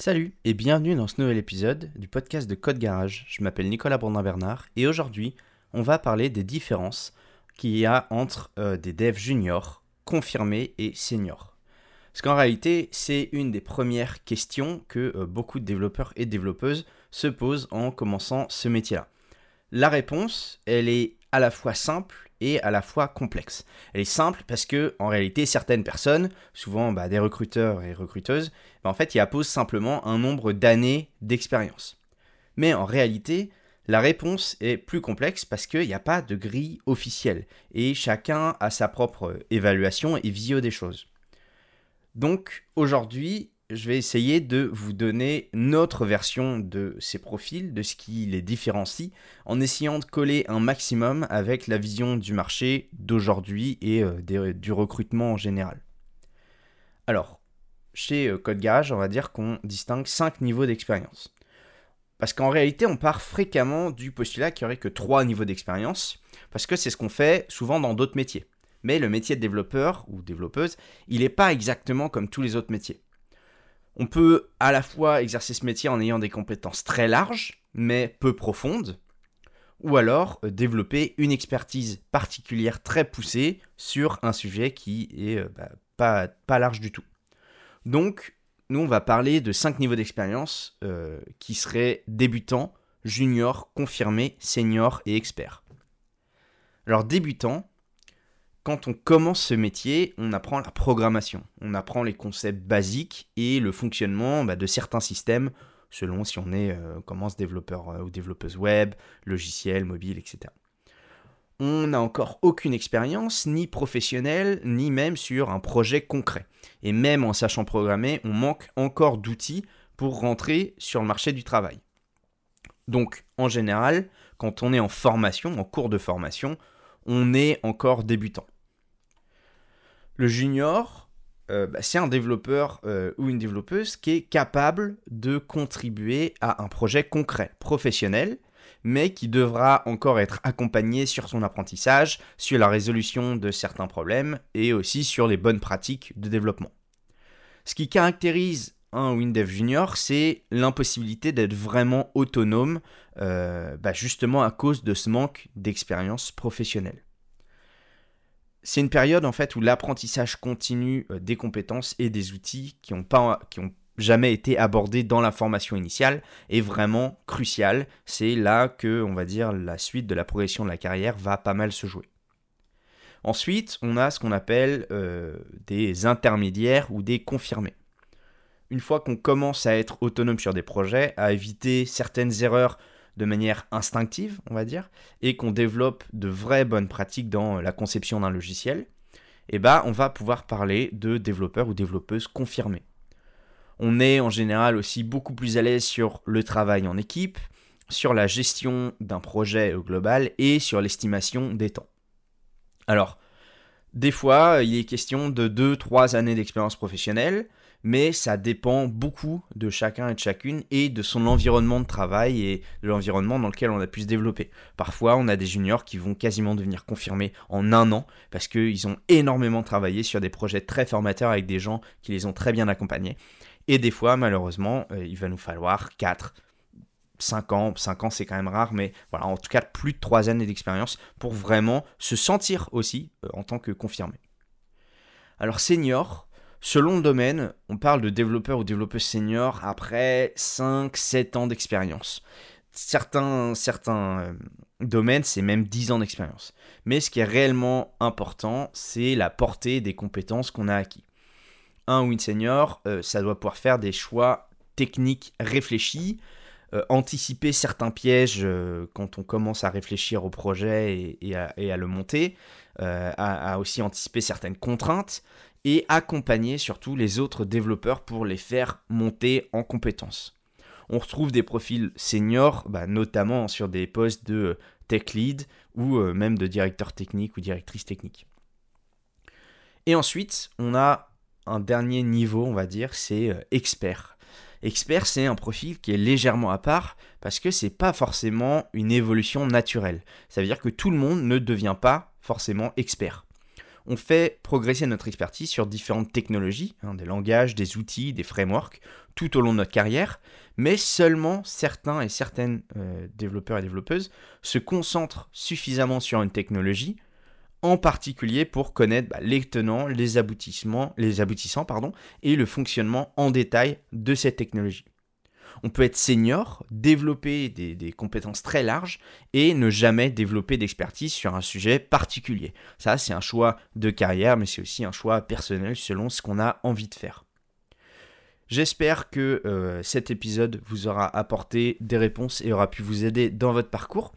Salut et bienvenue dans ce nouvel épisode du podcast de Code Garage. Je m'appelle Nicolas Bourdin-Bernard et aujourd'hui on va parler des différences qu'il y a entre euh, des devs juniors, confirmés et seniors. Parce qu'en réalité c'est une des premières questions que euh, beaucoup de développeurs et développeuses se posent en commençant ce métier-là. La réponse, elle est à la fois simple et à la fois complexe. Elle est simple parce que en réalité certaines personnes, souvent bah, des recruteurs et recruteuses, bah, en fait ils apposent simplement un nombre d'années d'expérience. Mais en réalité, la réponse est plus complexe parce qu'il n'y a pas de grille officielle et chacun a sa propre évaluation et vision des choses. Donc aujourd'hui, je vais essayer de vous donner notre version de ces profils, de ce qui les différencie, en essayant de coller un maximum avec la vision du marché d'aujourd'hui et euh, du recrutement en général. Alors, chez euh, Code Garage, on va dire qu'on distingue 5 niveaux d'expérience. Parce qu'en réalité, on part fréquemment du postulat qu'il n'y aurait que 3 niveaux d'expérience, parce que c'est ce qu'on fait souvent dans d'autres métiers. Mais le métier de développeur ou développeuse, il n'est pas exactement comme tous les autres métiers. On peut à la fois exercer ce métier en ayant des compétences très larges, mais peu profondes, ou alors euh, développer une expertise particulière très poussée sur un sujet qui est euh, bah, pas, large du tout. Donc, nous, on va parler de cinq niveaux d'expérience euh, qui seraient débutants, junior, confirmé, senior et expert. Alors, débutant, quand on commence ce métier, on apprend la programmation, on apprend les concepts basiques et le fonctionnement bah, de certains systèmes, selon si on est euh, commence développeur euh, ou développeuse web, logiciel, mobile, etc. On n'a encore aucune expérience, ni professionnelle, ni même sur un projet concret. Et même en sachant programmer, on manque encore d'outils pour rentrer sur le marché du travail. Donc, en général, quand on est en formation, en cours de formation, on est encore débutant. Le junior, euh, bah, c'est un développeur euh, ou une développeuse qui est capable de contribuer à un projet concret, professionnel, mais qui devra encore être accompagné sur son apprentissage, sur la résolution de certains problèmes et aussi sur les bonnes pratiques de développement. Ce qui caractérise un WinDev Junior, c'est l'impossibilité d'être vraiment autonome, euh, bah, justement à cause de ce manque d'expérience professionnelle c'est une période en fait où l'apprentissage continu euh, des compétences et des outils qui n'ont ont jamais été abordés dans la formation initiale est vraiment crucial. C'est là que on va dire la suite de la progression de la carrière va pas mal se jouer. Ensuite, on a ce qu'on appelle euh, des intermédiaires ou des confirmés. Une fois qu'on commence à être autonome sur des projets, à éviter certaines erreurs de manière instinctive, on va dire, et qu'on développe de vraies bonnes pratiques dans la conception d'un logiciel, eh ben, on va pouvoir parler de développeurs ou développeuses confirmés. On est en général aussi beaucoup plus à l'aise sur le travail en équipe, sur la gestion d'un projet global et sur l'estimation des temps. Alors, des fois, il est question de 2-3 années d'expérience professionnelle, mais ça dépend beaucoup de chacun et de chacune et de son environnement de travail et de l'environnement dans lequel on a pu se développer. Parfois, on a des juniors qui vont quasiment devenir confirmés en un an parce qu'ils ont énormément travaillé sur des projets très formateurs avec des gens qui les ont très bien accompagnés. Et des fois, malheureusement, euh, il va nous falloir 4, 5 ans, 5 ans c'est quand même rare, mais voilà, en tout cas plus de 3 années d'expérience pour vraiment se sentir aussi euh, en tant que confirmé. Alors senior, Selon le domaine, on parle de développeur ou développeuse senior après 5-7 ans d'expérience. Certains, certains euh, domaines, c'est même 10 ans d'expérience. Mais ce qui est réellement important, c'est la portée des compétences qu'on a acquis. Un ou une senior, euh, ça doit pouvoir faire des choix techniques réfléchis, euh, anticiper certains pièges quand on commence à réfléchir au projet et, à, le monter, à, aussi anticiper certaines contraintes, et accompagner surtout les autres développeurs pour les faire monter en compétences. On retrouve des profils seniors, bah, notamment sur des postes de tech lead ou euh, même de directeur technique ou directrice technique. Et ensuite, on a un dernier niveau, on va dire, c'est euh, expert. Expert, c'est un profil qui est légèrement à part parce que c'est pas forcément une évolution naturelle. Ça veut dire que tout le monde ne devient pas forcément expert on fait progresser notre expertise sur différentes technologies, hein, des langages, des outils, des frameworks, tout au long de notre carrière, mais seulement certains et certaines euh, développeurs et développeuses se concentrent suffisamment sur une technologie, en particulier pour connaître bah, les tenants, les aboutissements, les aboutissants et le fonctionnement en détail de cette technologie. On peut être senior, développer des, compétences très larges et ne jamais développer d'expertise sur un sujet particulier. Ça, c'est un choix de carrière, mais c'est aussi un choix personnel selon ce qu'on a envie de faire. J'espère que euh, cet épisode vous aura apporté des réponses et aura pu vous aider dans votre parcours.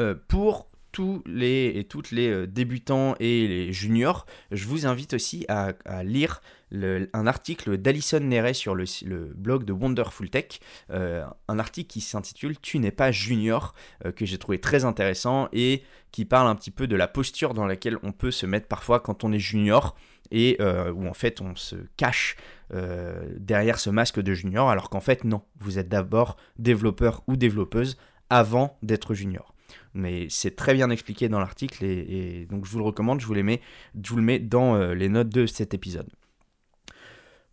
Euh, pour tous les et toutes les euh, débutants et les juniors, je vous invite aussi à, lire un article d'Alison Neret sur le, blog de Wonderful Tech, euh, un article qui s'intitule Tu n'es pas junior, euh, que j'ai trouvé très intéressant et qui parle un petit peu de la posture dans laquelle on peut se mettre parfois quand on est junior et où en fait on se cache derrière ce masque de junior alors qu'en fait non, vous êtes d'abord développeur ou développeuse avant d'être junior mais c'est très bien expliqué dans l'article et, donc je vous le recommande, je vous, les mets, je vous le mets dans euh, les notes de cet épisode.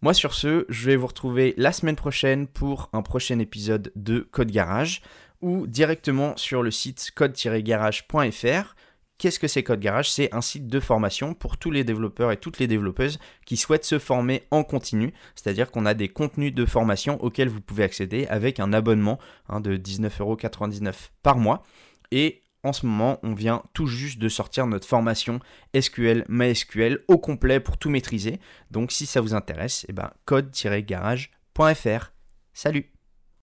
Moi sur ce, je vais vous retrouver la semaine prochaine pour un prochain épisode de Code Garage ou directement sur le site code-garage.fr. Qu'est-ce que c'est Code Garage? C'est un site de formation pour tous les développeurs et toutes les développeuses qui souhaitent se former en continu, c'est-à-dire qu'on a des contenus de formation auxquels vous pouvez accéder avec un abonnement hein, de 19,99€ par mois. Et en ce moment, on vient tout juste de sortir notre formation SQL MySQL au complet pour tout maîtriser. Donc si ça vous intéresse, eh ben, code-garage.fr. Salut